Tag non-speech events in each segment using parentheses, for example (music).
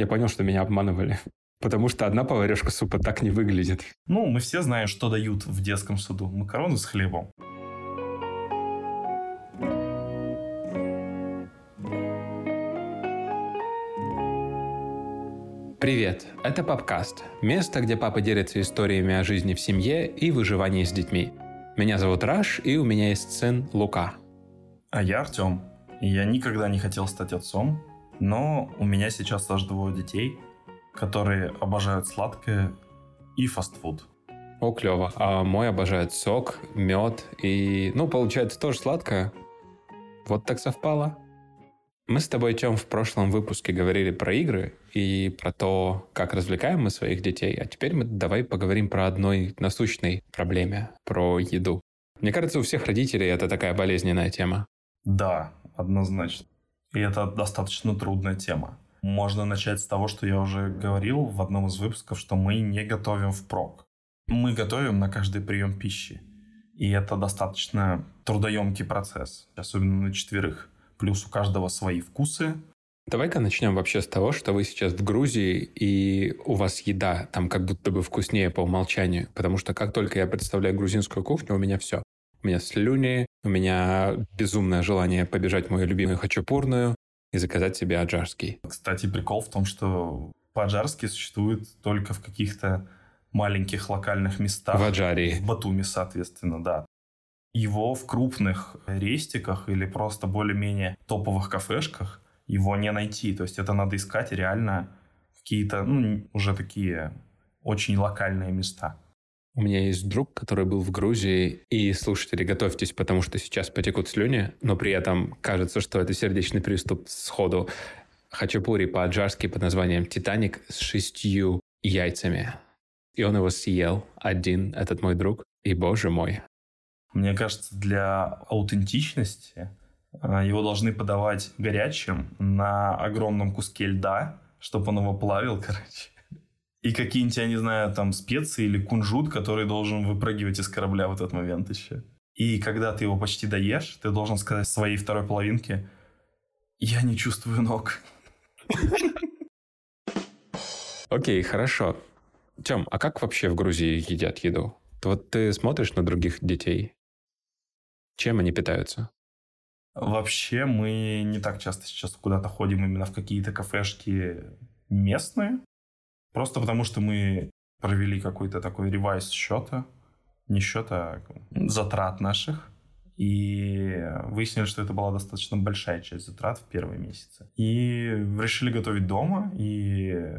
Я понял, что меня обманывали. (laughs) Потому что одна поварешка супа так не выглядит. Ну, мы все знаем, что дают в детском саду. Макароны с хлебом. Привет, это Папкаст. Место, где папа делится историями о жизни в семье и выживании с детьми. Меня зовут Раш, и у меня есть сын Лука. А я Артем. Я никогда не хотел стать отцом, но у меня сейчас аж двое детей, которые обожают сладкое и фастфуд. О, клево. А мой обожает сок, мед и... Ну, получается, тоже сладкое. Вот так совпало. Мы с тобой, Тем, в прошлом выпуске говорили про игры и про то, как развлекаем мы своих детей, а теперь мы давай поговорим про одной насущной проблеме, про еду. Мне кажется, у всех родителей это такая болезненная тема. Да, однозначно. И это достаточно трудная тема. Можно начать с того, что я уже говорил в одном из выпусков, что мы не готовим впрок. Мы готовим на каждый прием пищи. И это достаточно трудоемкий процесс, особенно на четверых. Плюс у каждого свои вкусы. Давай-ка начнем вообще с того, что вы сейчас в Грузии, и у вас еда там как будто бы вкуснее по умолчанию. Потому что как только я представляю грузинскую кухню, у меня все. У меня слюни, у меня безумное желание побежать в мою любимую хачапурную и заказать себе аджарский. Кстати, прикол в том, что по-аджарски существует только в каких-то маленьких локальных местах. В Аджарии. В Батуми, соответственно, да. Его в крупных рестиках или просто более-менее топовых кафешках его не найти. То есть это надо искать реально какие-то ну, уже такие очень локальные места. У меня есть друг, который был в Грузии, и слушатели, готовьтесь, потому что сейчас потекут слюни, но при этом кажется, что это сердечный приступ сходу. Хачапури по-аджарски под названием «Титаник» с шестью яйцами. И он его съел один, этот мой друг, и боже мой. Мне кажется, для аутентичности а, его должны подавать горячим на огромном куске льда, чтобы он его плавил, (laughs) короче и какие-нибудь, я не знаю, там специи или кунжут, который должен выпрыгивать из корабля в этот момент еще. И когда ты его почти доешь, ты должен сказать своей второй половинке «Я не чувствую ног». Окей, хорошо. Тем, а как вообще в Грузии едят еду? Вот ты смотришь на других детей. Чем они питаются? Вообще мы не так часто сейчас куда-то ходим именно в какие-то кафешки местные. Просто потому, что мы провели какой-то такой ревайз счета, не счета, а затрат наших, и выяснили, что это была достаточно большая часть затрат в первые месяцы. И решили готовить дома, и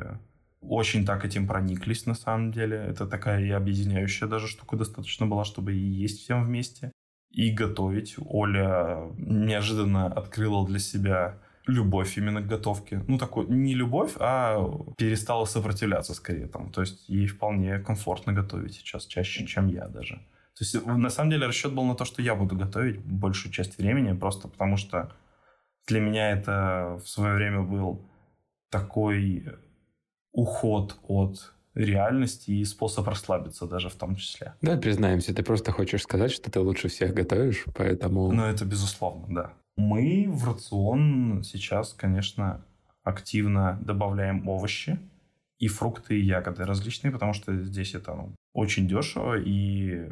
очень так этим прониклись на самом деле. Это такая и объединяющая даже штука достаточно была, чтобы и есть всем вместе, и готовить. Оля неожиданно открыла для себя любовь именно к готовке. Ну, такой, не любовь, а перестала сопротивляться скорее там. То есть ей вполне комфортно готовить сейчас, чаще, чем я даже. То есть, на самом деле, расчет был на то, что я буду готовить большую часть времени, просто потому что для меня это в свое время был такой уход от реальности и способ расслабиться даже в том числе. Да, признаемся, ты просто хочешь сказать, что ты лучше всех готовишь, поэтому... Ну, это безусловно, да. Мы в рацион сейчас, конечно, активно добавляем овощи и фрукты и ягоды различные, потому что здесь это ну, очень дешево и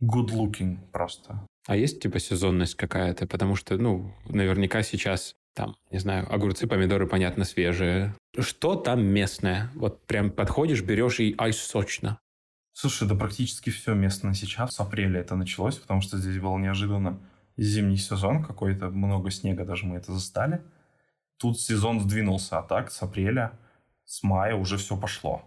good looking просто. А есть типа сезонность какая-то? Потому что, ну, наверняка сейчас там, не знаю, огурцы, помидоры, понятно, свежие. Что там местное? Вот прям подходишь, берешь и ай, сочно. Слушай, да практически все местное сейчас. С апреля это началось, потому что здесь было неожиданно зимний сезон какой-то, много снега даже мы это застали. Тут сезон сдвинулся, а так с апреля, с мая уже все пошло.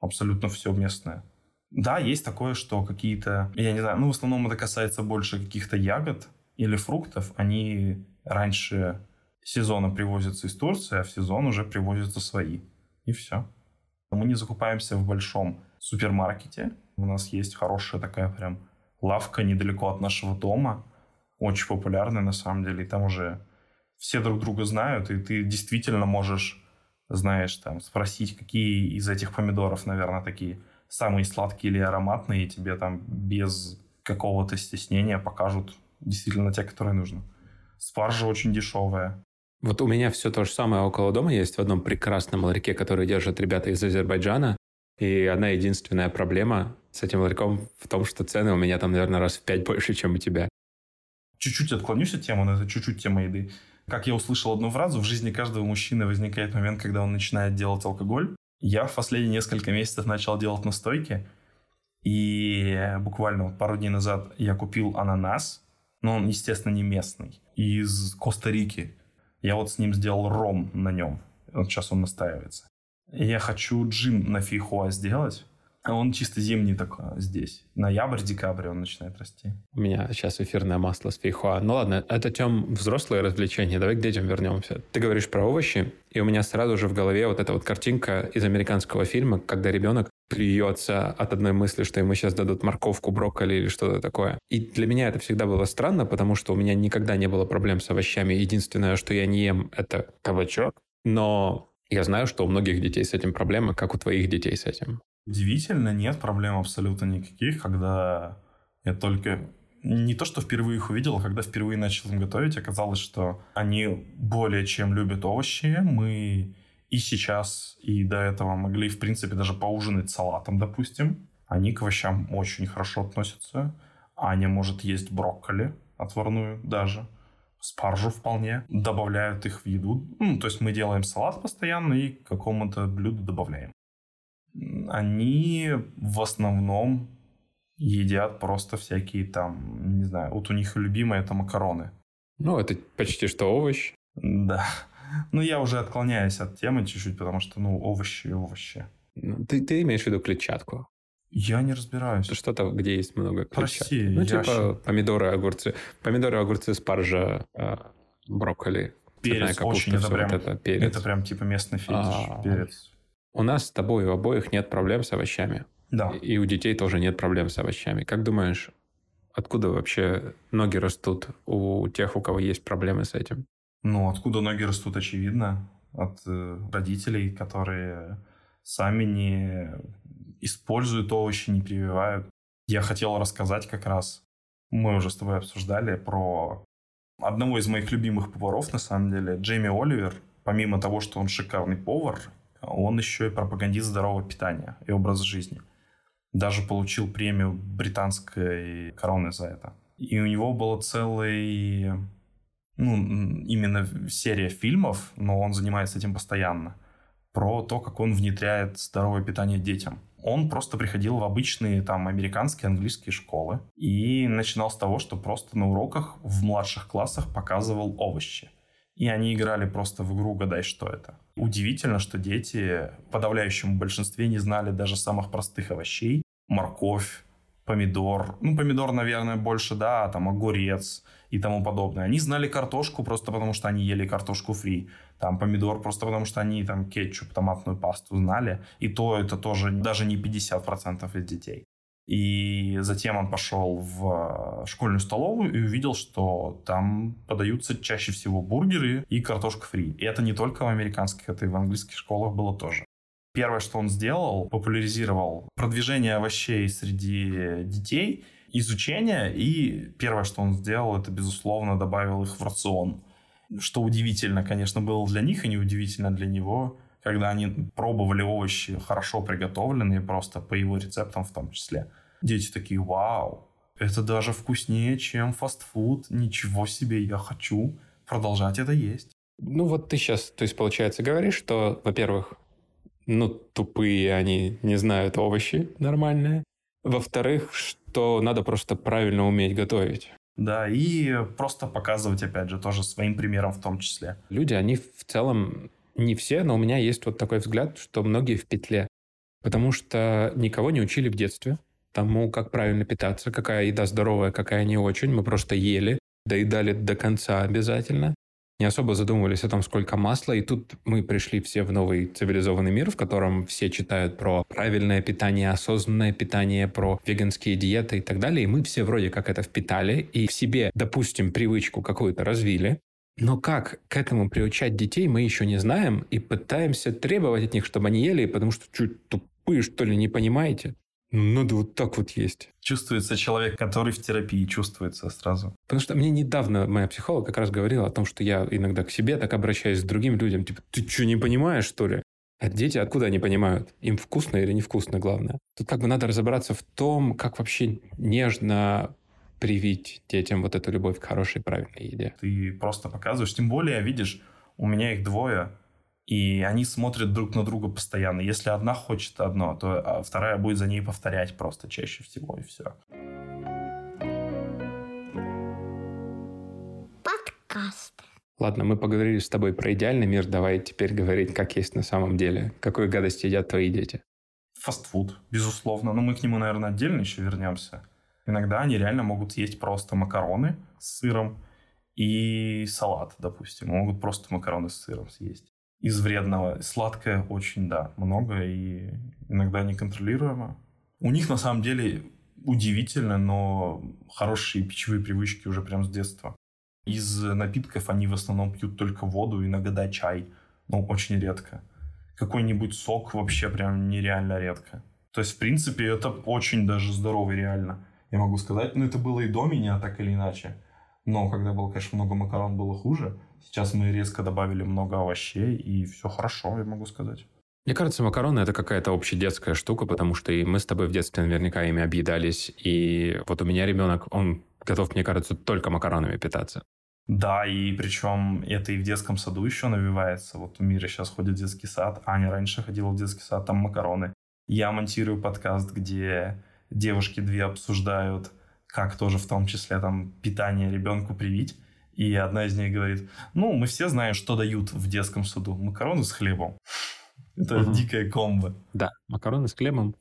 Абсолютно все местное. Да, есть такое, что какие-то, я не знаю, ну в основном это касается больше каких-то ягод или фруктов. Они раньше сезона привозятся из Турции, а в сезон уже привозятся свои. И все. Мы не закупаемся в большом супермаркете. У нас есть хорошая такая прям лавка недалеко от нашего дома, очень популярная на самом деле, и там уже все друг друга знают, и ты действительно можешь, знаешь, там, спросить, какие из этих помидоров, наверное, такие самые сладкие или ароматные, и тебе там без какого-то стеснения покажут действительно те, которые нужно. Спаржа очень дешевая. Вот у меня все то же самое около дома есть в одном прекрасном ларьке, который держат ребята из Азербайджана. И одна единственная проблема с этим ларьком в том, что цены у меня там, наверное, раз в пять больше, чем у тебя. Чуть-чуть отклонюсь от темы, но это чуть-чуть тема еды. Как я услышал одну фразу, в жизни каждого мужчины возникает момент, когда он начинает делать алкоголь. Я в последние несколько месяцев начал делать настойки. И буквально пару дней назад я купил ананас, но он, естественно, не местный, из Коста-Рики. Я вот с ним сделал ром на нем. Вот сейчас он настаивается. Я хочу джин на фейхоа сделать. А он чисто зимний такой здесь. Ноябрь-декабрь он начинает расти. У меня сейчас эфирное масло с фейхоа. Ну ладно, это, Тем, взрослые развлечения. Давай к детям вернемся. Ты говоришь про овощи, и у меня сразу же в голове вот эта вот картинка из американского фильма, когда ребенок плюется от одной мысли, что ему сейчас дадут морковку, брокколи или что-то такое. И для меня это всегда было странно, потому что у меня никогда не было проблем с овощами. Единственное, что я не ем, это кабачок. Но я знаю, что у многих детей с этим проблемы, как у твоих детей с этим. Удивительно, нет проблем абсолютно никаких, когда я только не то, что впервые их увидел, а когда впервые начал им готовить, оказалось, что они более чем любят овощи. Мы и сейчас, и до этого могли, в принципе, даже поужинать салатом, допустим. Они к овощам очень хорошо относятся. Аня может есть брокколи отварную даже. Спаржу вполне. Добавляют их в еду. Ну, то есть мы делаем салат постоянно и к какому-то блюду добавляем они в основном едят просто всякие там, не знаю, вот у них любимые это макароны. Ну, это почти что овощ. Да. (laughs) Ну, я уже отклоняюсь от темы чуть-чуть, потому что, ну, овощи и овощи. Ну, ты, ты имеешь в виду клетчатку? Я не разбираюсь. Что-то, где есть много клетчатки. Прости, ну, типа щ... помидоры, огурцы. Помидоры, огурцы, спаржа, э, брокколи. Перец капуста, очень, это прям, это, перец. это прям типа местный фетиш, а, перец. У нас с тобой у обоих нет проблем с овощами. Да. И у детей тоже нет проблем с овощами. Как думаешь, откуда вообще ноги растут у тех, у кого есть проблемы с этим? Ну, откуда ноги растут, очевидно. От э, родителей, которые сами не используют овощи, не прививают. Я хотел рассказать как раз, мы уже с тобой обсуждали про одного из моих любимых поваров, на самом деле, Джейми Оливер. Помимо того, что он шикарный повар, он еще и пропагандист здорового питания и образа жизни. Даже получил премию британской короны за это. И у него было целый, ну, именно серия фильмов, но он занимается этим постоянно, про то, как он внедряет здоровое питание детям. Он просто приходил в обычные там американские, английские школы и начинал с того, что просто на уроках в младших классах показывал овощи. И они играли просто в игру «Гадай, что это». Удивительно, что дети в подавляющем большинстве не знали даже самых простых овощей. Морковь, помидор. Ну, помидор, наверное, больше, да, там огурец и тому подобное. Они знали картошку просто потому, что они ели картошку фри. Там помидор просто потому, что они там кетчуп, томатную пасту знали. И то это тоже даже не 50% из детей. И затем он пошел в э, школьную столовую и увидел, что там подаются чаще всего бургеры и картошка фри. И это не только в американских, это и в английских школах было тоже. Первое, что он сделал, популяризировал продвижение овощей среди детей, изучение, и первое, что он сделал, это, безусловно, добавил их в рацион. Что удивительно, конечно, было для них и неудивительно для него, когда они пробовали овощи хорошо приготовленные, просто по его рецептам в том числе. Дети такие, вау, это даже вкуснее, чем фастфуд. Ничего себе, я хочу продолжать это есть. Ну вот ты сейчас, то есть получается, говоришь, что, во-первых, ну тупые они не знают овощи нормальные. Во-вторых, что надо просто правильно уметь готовить. Да, и просто показывать, опять же, тоже своим примером в том числе. Люди, они в целом не все, но у меня есть вот такой взгляд, что многие в петле. Потому что никого не учили в детстве тому, как правильно питаться, какая еда здоровая, какая не очень. Мы просто ели, доедали до конца обязательно. Не особо задумывались о том, сколько масла. И тут мы пришли все в новый цивилизованный мир, в котором все читают про правильное питание, осознанное питание, про веганские диеты и так далее. И мы все вроде как это впитали и в себе, допустим, привычку какую-то развили. Но как к этому приучать детей, мы еще не знаем и пытаемся требовать от них, чтобы они ели, потому что чуть тупые, что ли, не понимаете. Ну, надо вот так вот есть. Чувствуется человек, который в терапии, чувствуется сразу. Потому что мне недавно моя психолог как раз говорила о том, что я иногда к себе так обращаюсь к другим людям. Типа, ты что, не понимаешь, что ли? А дети откуда они понимают? Им вкусно или невкусно, главное. Тут как бы надо разобраться в том, как вообще нежно привить детям вот эту любовь к хорошей, правильной еде. Ты просто показываешь. Тем более, видишь, у меня их двое, и они смотрят друг на друга постоянно. Если одна хочет одно, то а вторая будет за ней повторять просто чаще всего, и все. Подкаст. Ладно, мы поговорили с тобой про идеальный мир, давай теперь говорить, как есть на самом деле. Какую гадость едят твои дети? Фастфуд, безусловно. Но мы к нему, наверное, отдельно еще вернемся. Иногда они реально могут есть просто макароны с сыром и салат, допустим. Могут просто макароны с сыром съесть из вредного. Сладкое очень, да, много и иногда неконтролируемо. У них на самом деле удивительно, но хорошие пищевые привычки уже прям с детства. Из напитков они в основном пьют только воду, иногда чай, но очень редко. Какой-нибудь сок вообще прям нереально редко. То есть, в принципе, это очень даже здорово реально. Я могу сказать, ну это было и до меня, так или иначе. Но когда было, конечно, много макарон, было хуже. Сейчас мы резко добавили много овощей, и все хорошо, я могу сказать. Мне кажется, макароны это какая-то общедетская штука, потому что и мы с тобой в детстве наверняка ими объедались. И вот у меня ребенок, он готов, мне кажется, только макаронами питаться. Да, и причем это и в детском саду еще навивается. Вот у Мира сейчас ходит в детский сад, Аня раньше ходила в детский сад, там макароны. Я монтирую подкаст, где девушки две обсуждают, как тоже в том числе там питание ребенку привить. И одна из них говорит, ну, мы все знаем, что дают в детском саду. Макароны с хлебом. (laughs) Это угу. дикая комбо. Да, макароны с хлебом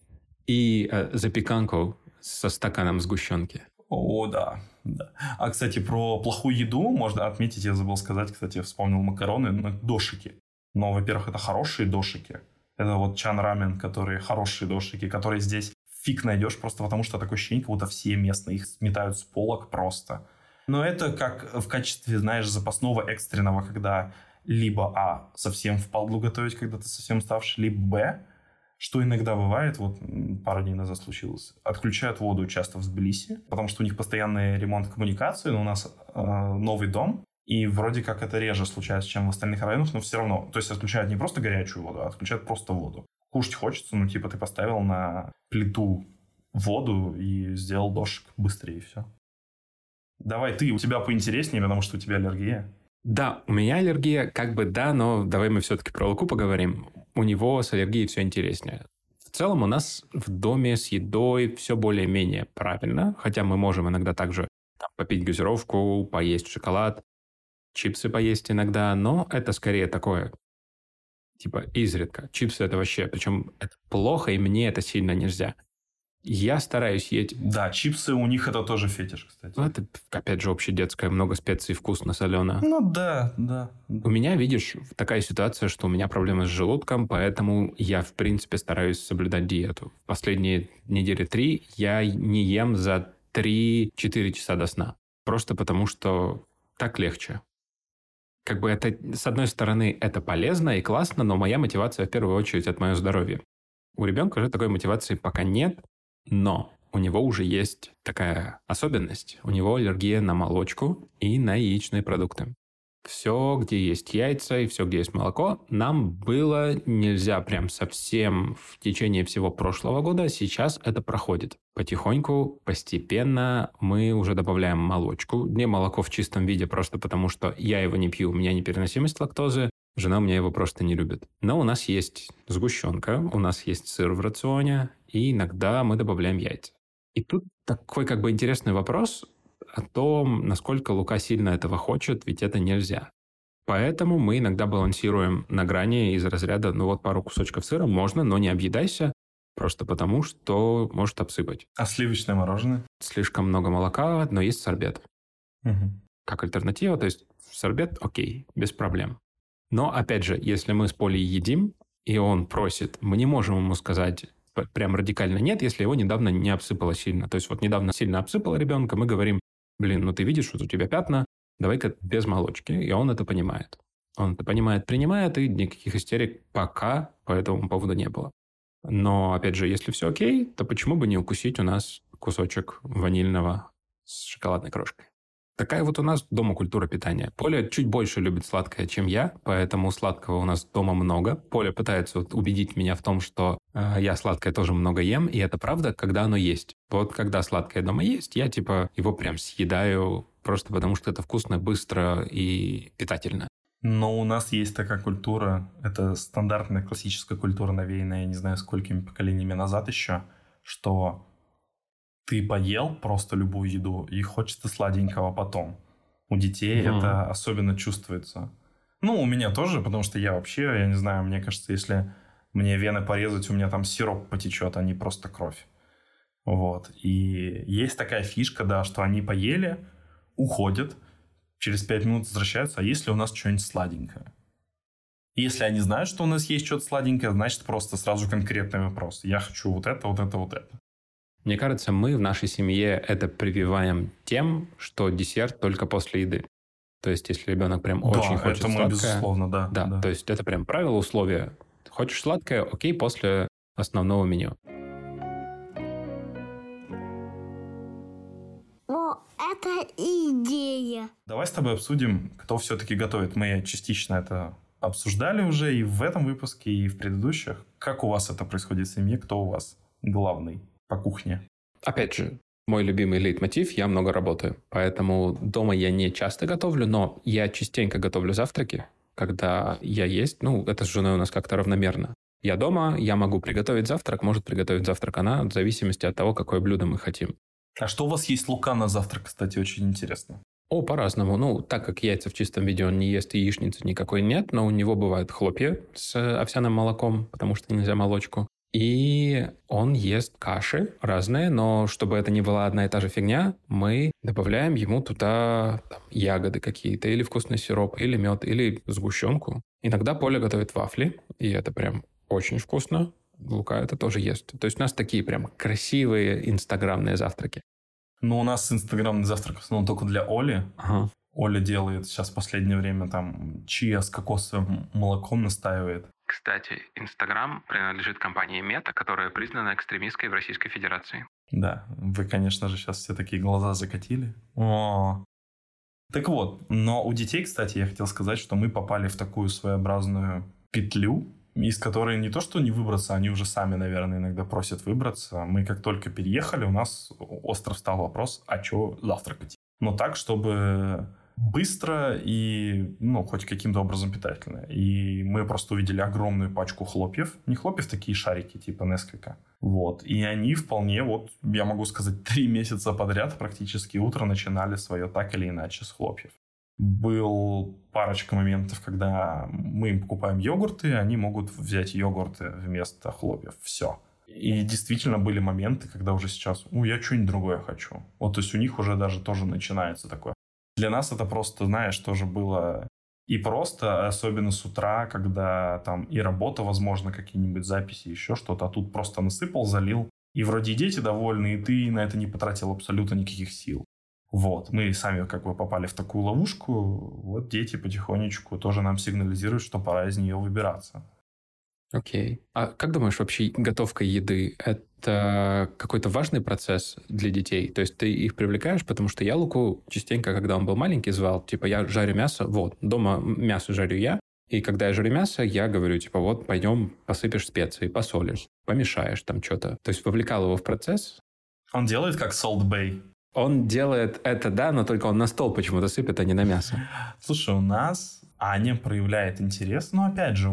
и э, запеканку со стаканом сгущенки. О, да, да. А, кстати, про плохую еду можно отметить, я забыл сказать, кстати, я вспомнил макароны, но дошики. Но, во-первых, это хорошие дошики. Это вот чан рамен, которые хорошие дошики, которые здесь фиг найдешь, просто потому что такое ощущение, как будто все местные их сметают с полок просто. Но это как в качестве, знаешь, запасного экстренного, когда либо А, совсем впадлу готовить, когда ты совсем уставший, либо Б, что иногда бывает, вот пару дней назад случилось, отключают воду часто в Тбилиси, потому что у них постоянный ремонт коммуникации, но у нас э, новый дом, и вроде как это реже случается, чем в остальных районах, но все равно. То есть отключают не просто горячую воду, а отключают просто воду. Кушать хочется, ну типа ты поставил на плиту воду и сделал дошик быстрее, и все. Давай ты, у тебя поинтереснее, потому что у тебя аллергия. Да, у меня аллергия, как бы да, но давай мы все-таки про Луку поговорим. У него с аллергией все интереснее. В целом у нас в доме с едой все более-менее правильно, хотя мы можем иногда также там, попить газировку, поесть шоколад, чипсы поесть иногда, но это скорее такое, типа изредка. Чипсы это вообще, причем это плохо, и мне это сильно нельзя. Я стараюсь есть. Да, чипсы у них это тоже фетиш, кстати. Ну, это, опять же, общедетское, много специй, вкусно, солено. Ну да, да. У меня, видишь, такая ситуация, что у меня проблемы с желудком, поэтому я, в принципе, стараюсь соблюдать диету. Последние недели три я не ем за 3-4 часа до сна. Просто потому, что так легче. Как бы это, с одной стороны, это полезно и классно, но моя мотивация в первую очередь от моего здоровья. У ребенка же такой мотивации пока нет, но у него уже есть такая особенность. У него аллергия на молочку и на яичные продукты. Все, где есть яйца и все, где есть молоко, нам было нельзя прям совсем в течение всего прошлого года. Сейчас это проходит. Потихоньку, постепенно мы уже добавляем молочку. Не молоко в чистом виде, просто потому что я его не пью, у меня непереносимость лактозы. Жена у меня его просто не любит. Но у нас есть сгущенка, у нас есть сыр в рационе, и иногда мы добавляем яйца. И тут такой как бы интересный вопрос о том, насколько Лука сильно этого хочет, ведь это нельзя. Поэтому мы иногда балансируем на грани из разряда, ну вот пару кусочков сыра можно, но не объедайся, просто потому что может обсыпать. А сливочное мороженое? Слишком много молока, но есть сорбет. Угу. Как альтернатива, то есть сорбет окей, без проблем. Но опять же, если мы с Полей едим, и он просит, мы не можем ему сказать, прям радикально нет, если его недавно не обсыпало сильно. То есть вот недавно сильно обсыпало ребенка, мы говорим, блин, ну ты видишь, что у тебя пятна, давай-ка без молочки. И он это понимает. Он это понимает, принимает, и никаких истерик пока по этому поводу не было. Но, опять же, если все окей, то почему бы не укусить у нас кусочек ванильного с шоколадной крошкой? Такая вот у нас дома культура питания. Поля чуть больше любит сладкое, чем я, поэтому сладкого у нас дома много. Поля пытается вот убедить меня в том, что я сладкое тоже много ем, и это правда, когда оно есть. Вот когда сладкое дома есть, я типа его прям съедаю просто потому, что это вкусно, быстро и питательно. Но у нас есть такая культура, это стандартная классическая культура, навеянная, я не знаю, сколькими поколениями назад еще, что ты поел просто любую еду, и хочется сладенького потом. У детей mm. это особенно чувствуется. Ну, у меня тоже, потому что я вообще, я не знаю, мне кажется, если мне вены порезать, у меня там сироп потечет, а не просто кровь. Вот. И есть такая фишка, да, что они поели, уходят, через пять минут возвращаются, а если у нас что-нибудь сладенькое? Если они знают, что у нас есть что-то сладенькое, значит просто сразу конкретный вопрос. Я хочу вот это, вот это, вот это. Мне кажется, мы в нашей семье это прививаем тем, что десерт только после еды. То есть, если ребенок прям да, очень хочет это мы, сладкое... безусловно, да, да. Да, то есть это прям правило, условие. Хочешь сладкое, окей, после основного меню. О, это идея. Давай с тобой обсудим, кто все-таки готовит. Мы частично это обсуждали уже и в этом выпуске, и в предыдущих. Как у вас это происходит в семье? Кто у вас главный? по кухне? Опять же, мой любимый лейтмотив, я много работаю. Поэтому дома я не часто готовлю, но я частенько готовлю завтраки, когда я есть. Ну, это с женой у нас как-то равномерно. Я дома, я могу приготовить завтрак, может приготовить завтрак она, в зависимости от того, какое блюдо мы хотим. А что у вас есть лука на завтрак, кстати, очень интересно. О, по-разному. Ну, так как яйца в чистом виде он не ест, и яичницы никакой нет, но у него бывают хлопья с овсяным молоком, потому что нельзя молочку. И он ест каши разные, но чтобы это не была одна и та же фигня, мы добавляем ему туда там, ягоды какие-то, или вкусный сироп, или мед, или сгущенку. Иногда Поля готовит вафли, и это прям очень вкусно. Лука это тоже ест. То есть у нас такие прям красивые инстаграмные завтраки. Ну, у нас инстаграмный завтрак в основном только для Оли. Ага. Оля делает сейчас в последнее время там чия с кокосовым молоком настаивает. Кстати, Инстаграм принадлежит компании Мета, которая признана экстремистской в Российской Федерации. Да, вы, конечно же, сейчас все такие глаза закатили. О. Так вот, но у детей, кстати, я хотел сказать, что мы попали в такую своеобразную петлю, из которой не то, что не выбраться, они уже сами, наверное, иногда просят выбраться. Мы как только переехали, у нас остро встал вопрос, а что завтракать? Но так, чтобы быстро и, ну, хоть каким-то образом питательно. И мы просто увидели огромную пачку хлопьев. Не хлопьев, такие шарики, типа Несквика. Вот. И они вполне, вот, я могу сказать, (laughs) три месяца подряд практически утро начинали свое так или иначе с хлопьев. Был парочка моментов, когда мы им покупаем йогурты, они могут взять йогурты вместо хлопьев. Все. И действительно были моменты, когда уже сейчас, ну, я что-нибудь другое хочу. Вот, то есть у них уже даже тоже начинается такое. Для нас это просто, знаешь, тоже было и просто, особенно с утра, когда там и работа, возможно, какие-нибудь записи, еще что-то, а тут просто насыпал, залил. И вроде дети довольны, и ты на это не потратил абсолютно никаких сил. Вот, мы сами как бы попали в такую ловушку, вот дети потихонечку тоже нам сигнализируют, что пора из нее выбираться. Окей. А как думаешь, вообще готовка еды – это какой-то важный процесс для детей? То есть ты их привлекаешь, потому что я Луку частенько, когда он был маленький, звал, типа, я жарю мясо, вот, дома мясо жарю я, и когда я жарю мясо, я говорю, типа, вот, пойдем посыпешь специи, посолишь, помешаешь там что-то. То есть вовлекал его в процесс. Он делает как Salt Bay. Он делает это, да, но только он на стол почему-то сыпет, а не на мясо. Слушай, у нас Аня проявляет интерес, но опять же,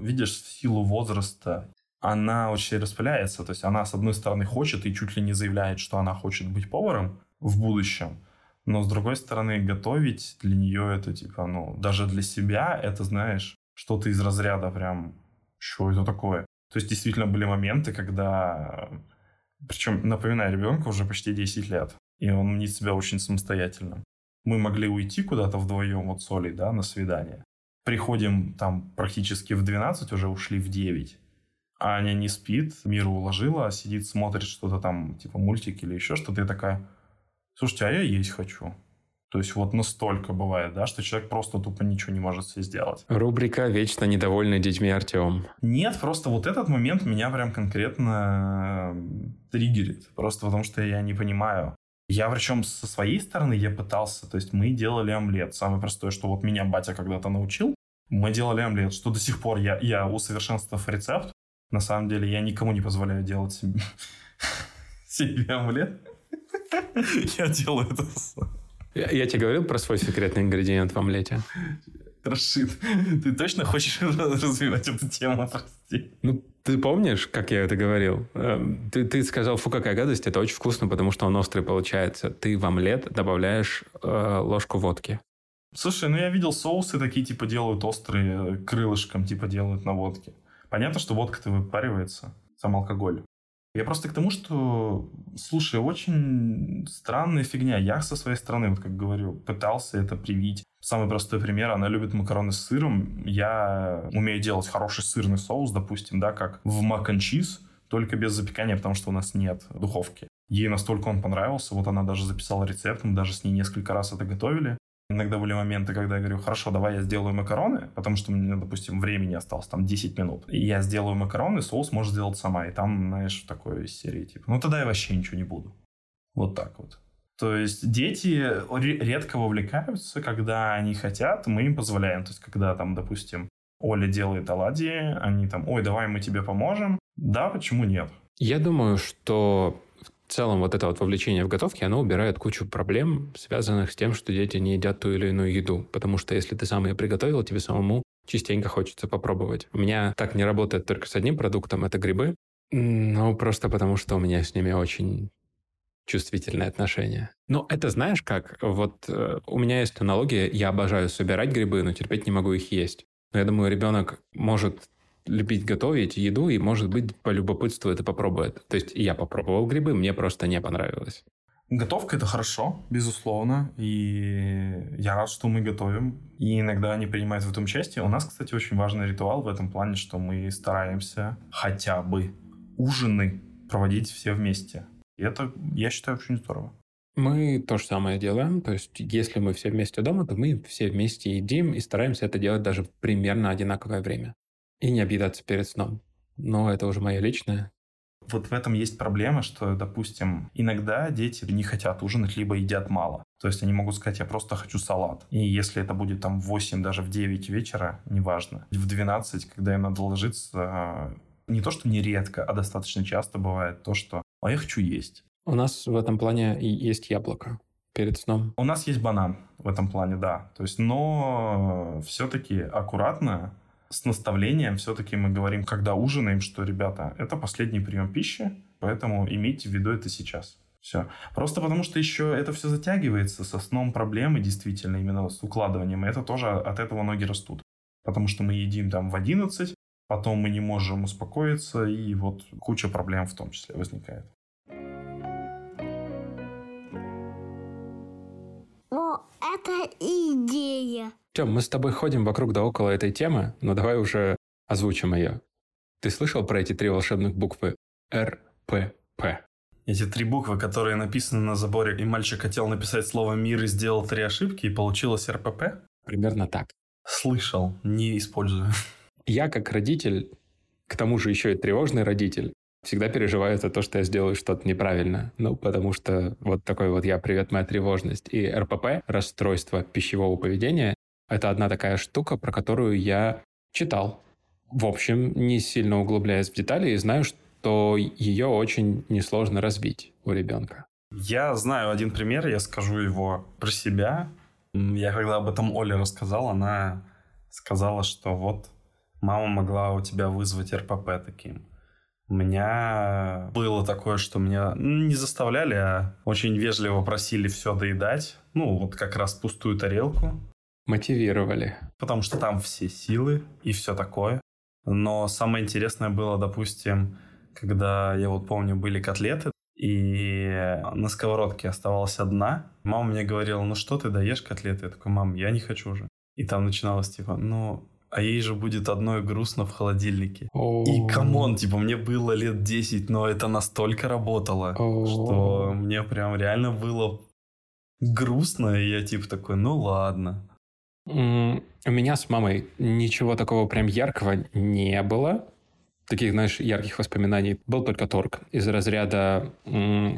видишь, в силу возраста она очень распыляется. То есть она, с одной стороны, хочет и чуть ли не заявляет, что она хочет быть поваром в будущем. Но, с другой стороны, готовить для нее это, типа, ну, даже для себя, это, знаешь, что-то из разряда прям, что это такое? То есть, действительно, были моменты, когда... Причем, напоминаю, ребенку уже почти 10 лет, и он мнит себя очень самостоятельным мы могли уйти куда-то вдвоем вот с Олей, да, на свидание. Приходим там практически в 12, уже ушли в 9. А Аня не спит, Миру уложила, сидит, смотрит что-то там, типа мультик или еще что-то, и такая, слушайте, а я есть хочу. То есть вот настолько бывает, да, что человек просто тупо ничего не может себе сделать. Рубрика «Вечно недовольный детьми Артем». Нет, просто вот этот момент меня прям конкретно э, триггерит. Просто потому что я не понимаю. Я причем со своей стороны я пытался, то есть мы делали омлет. Самое простое, что вот меня батя когда-то научил, мы делали омлет, что до сих пор я, я усовершенствовав рецепт, на самом деле я никому не позволяю делать себе, (laughs) себе омлет. (laughs) Я делаю это сам. Я, я тебе говорил про свой секретный ингредиент в омлете? Рашид, ты точно хочешь (laughs) развивать эту тему, прости? Ну, ты помнишь, как я это говорил? Эм, ты, ты сказал, фу, какая гадость, это очень вкусно, потому что он острый получается. Ты в омлет добавляешь э, ложку водки. Слушай, ну я видел соусы такие, типа, делают острые, крылышком, типа, делают на водке. Понятно, что водка-то выпаривается, сам алкоголь. Я просто к тому, что, слушай, очень странная фигня. Я со своей стороны, вот как говорю, пытался это привить. Самый простой пример, она любит макароны с сыром. Я умею делать хороший сырный соус, допустим, да, как в мак cheese, только без запекания, потому что у нас нет духовки. Ей настолько он понравился, вот она даже записала рецепт, мы даже с ней несколько раз это готовили. Иногда были моменты, когда я говорю, хорошо, давай я сделаю макароны, потому что мне, допустим, времени осталось там 10 минут. И я сделаю макароны, соус можешь сделать сама. И там, знаешь, в такой серии, типа, ну тогда я вообще ничего не буду. Вот так вот. То есть дети редко вовлекаются, когда они хотят, мы им позволяем. То есть когда там, допустим, Оля делает оладьи, они там, ой, давай мы тебе поможем. Да, почему нет? Я думаю, что целом вот это вот вовлечение в готовке, оно убирает кучу проблем, связанных с тем, что дети не едят ту или иную еду. Потому что если ты сам ее приготовил, тебе самому частенько хочется попробовать. У меня так не работает только с одним продуктом, это грибы. Ну, просто потому что у меня с ними очень чувствительное отношение. Ну, это знаешь как? Вот э, у меня есть аналогия, я обожаю собирать грибы, но терпеть не могу их есть. Но я думаю, ребенок может любить готовить еду и, может быть, по любопытству это попробует. То есть я попробовал грибы, мне просто не понравилось. Готовка – это хорошо, безусловно, и я рад, что мы готовим, и иногда они принимают в этом участие. У нас, кстати, очень важный ритуал в этом плане, что мы стараемся хотя бы ужины проводить все вместе. И это, я считаю, очень здорово. Мы то же самое делаем. То есть, если мы все вместе дома, то мы все вместе едим и стараемся это делать даже примерно одинаковое время и не объедаться перед сном. Но это уже мое личное. Вот в этом есть проблема, что, допустим, иногда дети не хотят ужинать, либо едят мало. То есть они могут сказать, я просто хочу салат. И если это будет там в 8, даже в 9 вечера, неважно, в 12, когда им надо ложиться, не то, что нередко, а достаточно часто бывает то, что «а я хочу есть». У нас в этом плане и есть яблоко перед сном. У нас есть банан в этом плане, да. То есть, но все-таки аккуратно, с наставлением все-таки мы говорим, когда ужинаем, что, ребята, это последний прием пищи, поэтому имейте в виду это сейчас. Все. Просто потому, что еще это все затягивается, со сном проблемы действительно, именно с укладыванием, это тоже от этого ноги растут. Потому что мы едим там в 11, потом мы не можем успокоиться, и вот куча проблем в том числе возникает. О, это идея. Тем, мы с тобой ходим вокруг да около этой темы, но давай уже озвучим ее. Ты слышал про эти три волшебных буквы РПП? Эти три буквы, которые написаны на заборе, и мальчик хотел написать слово «мир» и сделал три ошибки, и получилось РПП? Примерно так. Слышал, не использую. Я как родитель, к тому же еще и тревожный родитель, всегда переживаю за то, что я сделаю что-то неправильно. Ну, потому что вот такой вот я, привет, моя тревожность. И РПП, расстройство пищевого поведения, это одна такая штука, про которую я читал. В общем, не сильно углубляясь в детали, и знаю, что ее очень несложно развить у ребенка. Я знаю один пример, я скажу его про себя. Я когда об этом Оле рассказал, она сказала, что вот мама могла у тебя вызвать РПП таким. У меня было такое, что меня не заставляли, а очень вежливо просили все доедать. Ну, вот как раз пустую тарелку. Мотивировали. Потому что там все силы и все такое. Но самое интересное было, допустим, когда, я вот помню, были котлеты, и на сковородке оставалась одна. Мама мне говорила, ну что ты даешь котлеты? Я такой, мам, я не хочу уже. И там начиналось типа, ну, а ей же будет одно и грустно в холодильнике. И come on, типа, мне было лет 10, но это настолько работало, что мне прям реально было грустно, и я типа такой, ну ладно. У меня с мамой ничего такого прям яркого не было. Таких, знаешь, ярких воспоминаний. Был только торг из разряда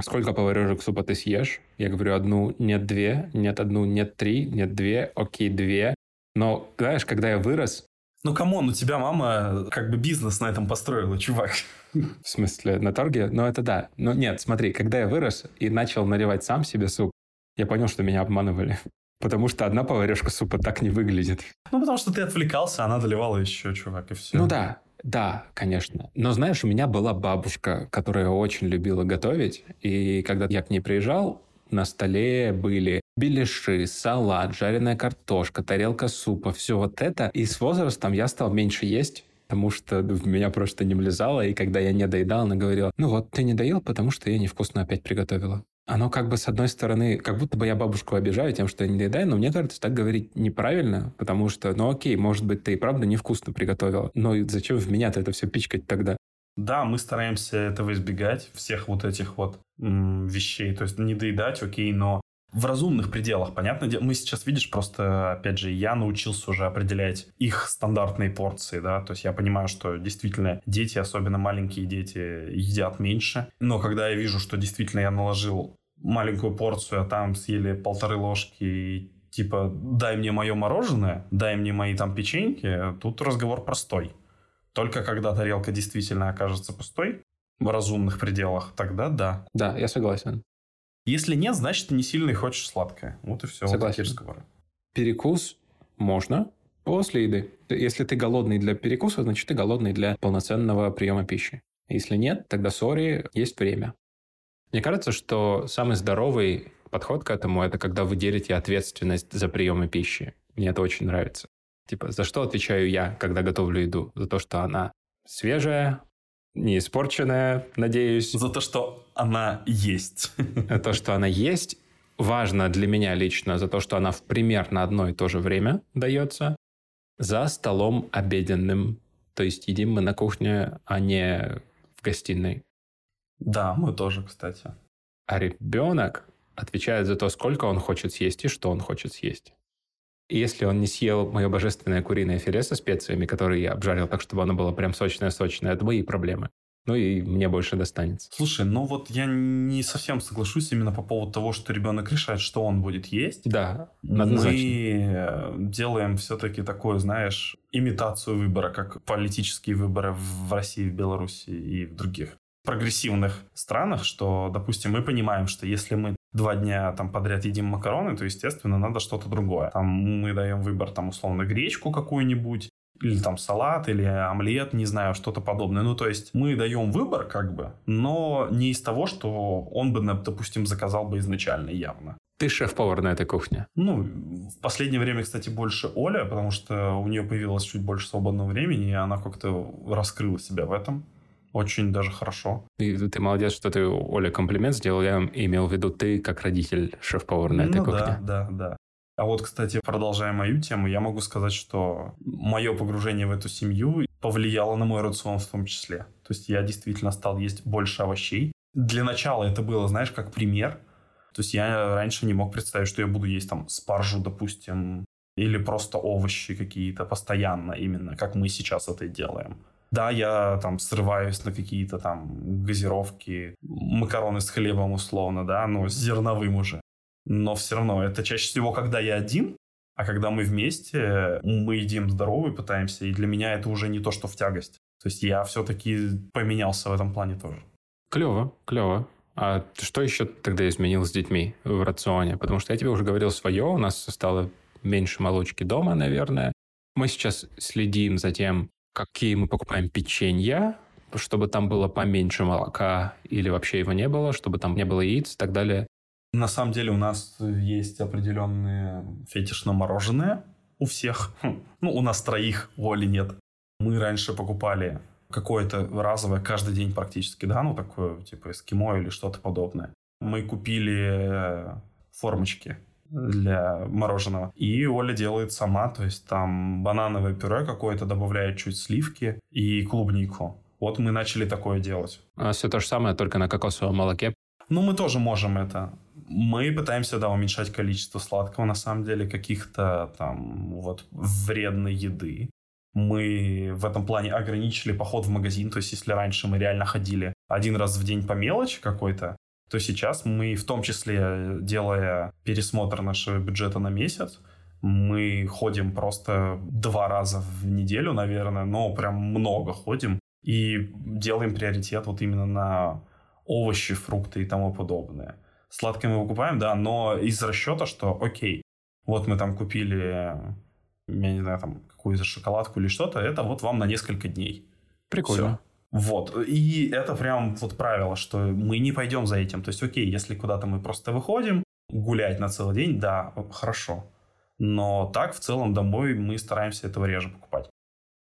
«Сколько поварежек супа ты съешь?» Я говорю одну, нет две, нет одну, нет три, нет две, окей, две. Но, знаешь, когда я вырос, Ну, come on, у тебя мама как бы бизнес на этом построила, чувак. (laughs) в смысле, на торге, ну это да. Но нет, смотри, когда я вырос и начал наливать сам себе суп, я понял, что меня обманывали. Потому что одна поварешка супа так не выглядит. Ну, потому что ты отвлекался, она доливала еще, чувак, и все. Ну да, да, конечно. Но знаешь, у меня была бабушка, которая очень любила готовить. И когда я к ней приезжал, на столе были беляши, салат, жареная картошка, тарелка супа, все вот это. И с возрастом я стал меньше есть, потому что в меня просто не влезало. И когда я не доедал, она говорила, ну вот, ты не доел, потому что я невкусно опять приготовила. Оно как бы с одной стороны, как будто бы я бабушку обижаю тем, что я не доедаю, но мне кажется, так говорить неправильно, потому что, ну окей, может быть, ты и правда невкусно приготовила, но зачем в меня-то это все пичкать тогда? Да, мы стараемся этого избегать, всех вот этих вот м, вещей. То есть не доедать, окей, но в разумных пределах, понятно. Мы сейчас, видишь, просто, опять же, я научился уже определять их стандартные порции, да, то есть я понимаю, что действительно дети, особенно маленькие дети, едят меньше. Но когда я вижу, что действительно я наложил маленькую порцию, а там съели полторы ложки и типа дай мне мое мороженое, дай мне мои там печеньки, тут разговор простой. Только когда тарелка действительно окажется пустой, в разумных пределах, тогда да. Да, я согласен. Если нет, значит, ты не сильно и хочешь сладкое. Вот и все. Вот Согласен. такие разговоры. Перекус можно после еды. Если ты голодный для перекуса, значит, ты голодный для полноценного приема пищи. Если нет, тогда сори, есть время. Мне кажется, что самый здоровый подход к этому – это когда вы делите ответственность за приемы пищи. Мне это очень нравится. Типа, за что отвечаю я, когда готовлю еду? За то, что она свежая, не испорченная, надеюсь. За то, что она есть. За то, что она есть. Важно для меня лично за то, что она в примерно одно и то же время дается. За столом обеденным. То есть едим мы на кухне, а не в гостиной. Да, мы тоже, кстати. А ребенок отвечает за то, сколько он хочет съесть и что он хочет съесть. И если он не съел мое божественное куриное филе со специями, которое я обжарил так, чтобы оно было прям сочное-сочное, это мои проблемы. Ну и мне больше достанется. Слушай, ну вот я не совсем соглашусь именно по поводу того, что ребенок решает, что он будет есть. Да, однозначно. Мы делаем все-таки такое, знаешь, имитацию выбора, как политические выборы в России, в Беларуси и в других прогрессивных странах, что, допустим, мы понимаем, что если мы два дня там подряд едим макароны, то, естественно, надо что-то другое. Там мы даем выбор, там, условно, гречку какую-нибудь, или там салат, или омлет, не знаю, что-то подобное. Ну, то есть мы даем выбор, как бы, но не из того, что он бы, допустим, заказал бы изначально явно. Ты шеф-повар на этой кухне. Ну, в последнее время, кстати, больше Оля, потому что у нее появилось чуть больше свободного времени, и она как-то раскрыла себя в этом. Очень даже хорошо. И ты молодец, что ты Оле комплимент сделал. Я имел в виду ты как родитель шеф-повар на этой ну, кухне. да, да, да. А вот, кстати, продолжая мою тему, я могу сказать, что мое погружение в эту семью повлияло на мой рацион в том числе. То есть я действительно стал есть больше овощей. Для начала это было, знаешь, как пример. То есть я раньше не мог представить, что я буду есть там спаржу, допустим, или просто овощи какие-то постоянно именно, как мы сейчас это делаем. Да, я там срываюсь на какие-то там газировки, макароны с хлебом условно, да, но с зерновым уже. Но все равно это чаще всего, когда я один, а когда мы вместе, мы едим здорово и пытаемся, и для меня это уже не то, что в тягость. То есть я все-таки поменялся в этом плане тоже. Клево, клево. А что еще тогда изменил с детьми в рационе? Потому что я тебе уже говорил свое, у нас стало меньше молочки дома, наверное. Мы сейчас следим за тем, какие мы покупаем печенья, чтобы там было поменьше молока или вообще его не было, чтобы там не было яиц и так далее. На самом деле у нас есть определенные фетиш на мороженое у всех. Хм. Ну, у нас троих, у Оли нет. Мы раньше покупали какое-то разовое каждый день практически, да, ну такое типа эскимо или что-то подобное. Мы купили формочки для мороженого. И Оля делает сама, то есть там банановое пюре какое-то, добавляет чуть сливки и клубнику. Вот мы начали такое делать. А все то же самое, только на кокосовом молоке. Ну, мы тоже можем это. Мы пытаемся, да, уменьшать количество сладкого, на самом деле, каких-то там вот вредной еды. Мы в этом плане ограничили поход в магазин, то есть если раньше мы реально ходили один раз в день по мелочи какой-то, то сейчас мы, в том числе делая пересмотр нашего бюджета на месяц, мы ходим просто два раза в неделю, наверное, но прям много ходим и делаем приоритет вот именно на овощи, фрукты и тому подобное. Сладкое мы выкупаем, да, но из расчета, что окей, вот мы там купили, я не знаю, там какую-то шоколадку или что-то, это вот вам на несколько дней. Прикольно. Всё. Вот. И это прям вот правило, что мы не пойдем за этим. То есть, окей, если куда-то мы просто выходим, гулять на целый день, да, хорошо. Но так, в целом, домой мы стараемся этого реже покупать.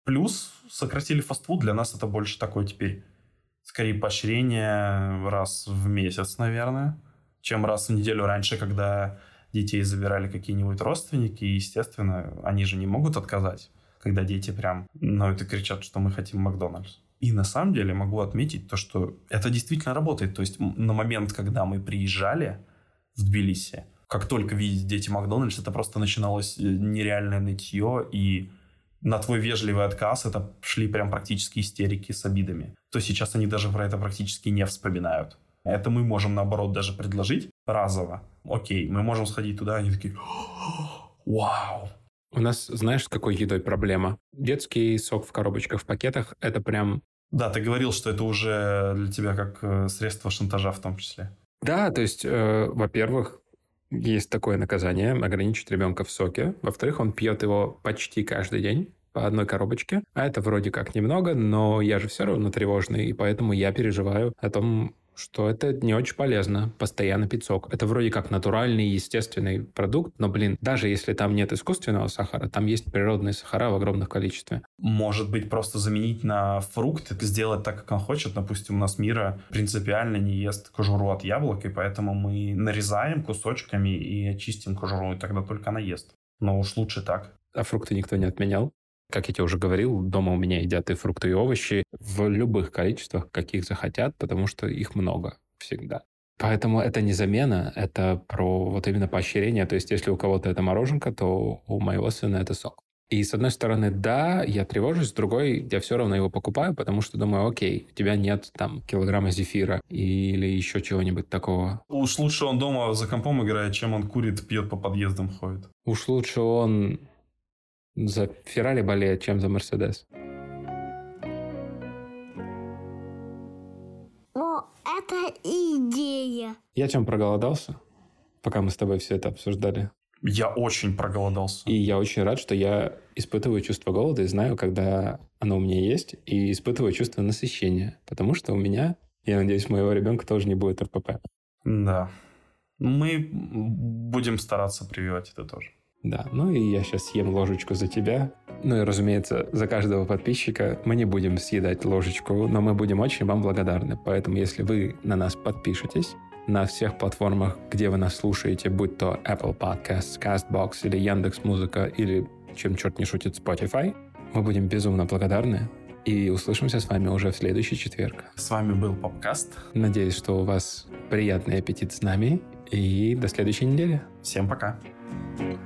Плюс сократили фастфуд. Для нас это больше такое теперь, скорее, поощрение раз в месяц, наверное, чем раз в неделю раньше, когда детей забирали какие-нибудь родственники. И, естественно, они же не могут отказать, когда дети прям ноют и кричат, что мы хотим Макдональдс. И на самом деле могу отметить то, что это действительно работает. То есть на момент, когда мы приезжали в Тбилиси, как только видеть дети Макдональдс, это просто начиналось э, нереальное нытье, и на твой вежливый отказ это шли прям практически истерики с обидами. То сейчас они даже про это практически не вспоминают. Это мы можем, наоборот, даже предложить разово. Окей, мы можем сходить туда, они такие, вау, У нас, знаешь, с какой едой проблема? Детский сок в коробочках, в пакетах – это прям... Да, ты говорил, что это уже для тебя как э, средство шантажа в том числе. Да, то есть, э, во-первых, есть такое наказание – ограничить ребенка в соке. Во-вторых, он пьет его почти каждый день по одной коробочке. А это вроде как немного, но я же все равно тревожный, и поэтому я переживаю о том, что это не очень полезно, постоянно пить сок. Это вроде как натуральный, естественный продукт, но, блин, даже если там нет искусственного сахара, там есть природные сахара в огромных количестве. Может быть, просто заменить на фрукт, сделать так, как он хочет. Допустим, у нас Мира принципиально не ест кожуру от яблок, и поэтому мы нарезаем кусочками и очистим кожуру, и тогда только она ест. Но уж лучше так. А фрукты никто не отменял. Как я тебе уже говорил, дома у меня едят и фрукты, и овощи в любых количествах, каких захотят, потому что их много всегда. Поэтому это не замена, это про вот именно поощрение. То есть если у кого-то это мороженка, то у моего сына это сок. И с одной стороны, да, я тревожусь, с другой, я все равно его покупаю, потому что думаю, окей, у тебя нет там килограмма зефира или еще чего-нибудь такого. Уж лучше он дома за компом играет, чем он курит, пьет по подъездам, ходит. Уж лучше он за Феррари болеет, чем за Мерседес. Но это идея. Я чем проголодался, пока мы с тобой все это обсуждали. Я очень проголодался. И я очень рад, что я испытываю чувство голода и знаю, когда оно у меня есть, и испытываю чувство насыщения. Потому что у меня, я надеюсь, моего ребенка тоже не будет РПП. Да. Мы будем стараться прививать это тоже. Да, ну и я сейчас съем ложечку за тебя. Ну и, разумеется, за каждого подписчика мы не будем съедать ложечку, но мы будем очень вам благодарны. Поэтому, если вы на нас подпишетесь, на всех платформах, где вы нас слушаете, будь то Apple Podcasts, CastBox или Яндекс Музыка или, чем черт не шутит, Spotify, мы будем безумно благодарны и услышимся с вами уже в следующий четверг. С вами был Попкаст. Надеюсь, что у вас приятный аппетит с нами и до следующей недели. Всем пока. Пока.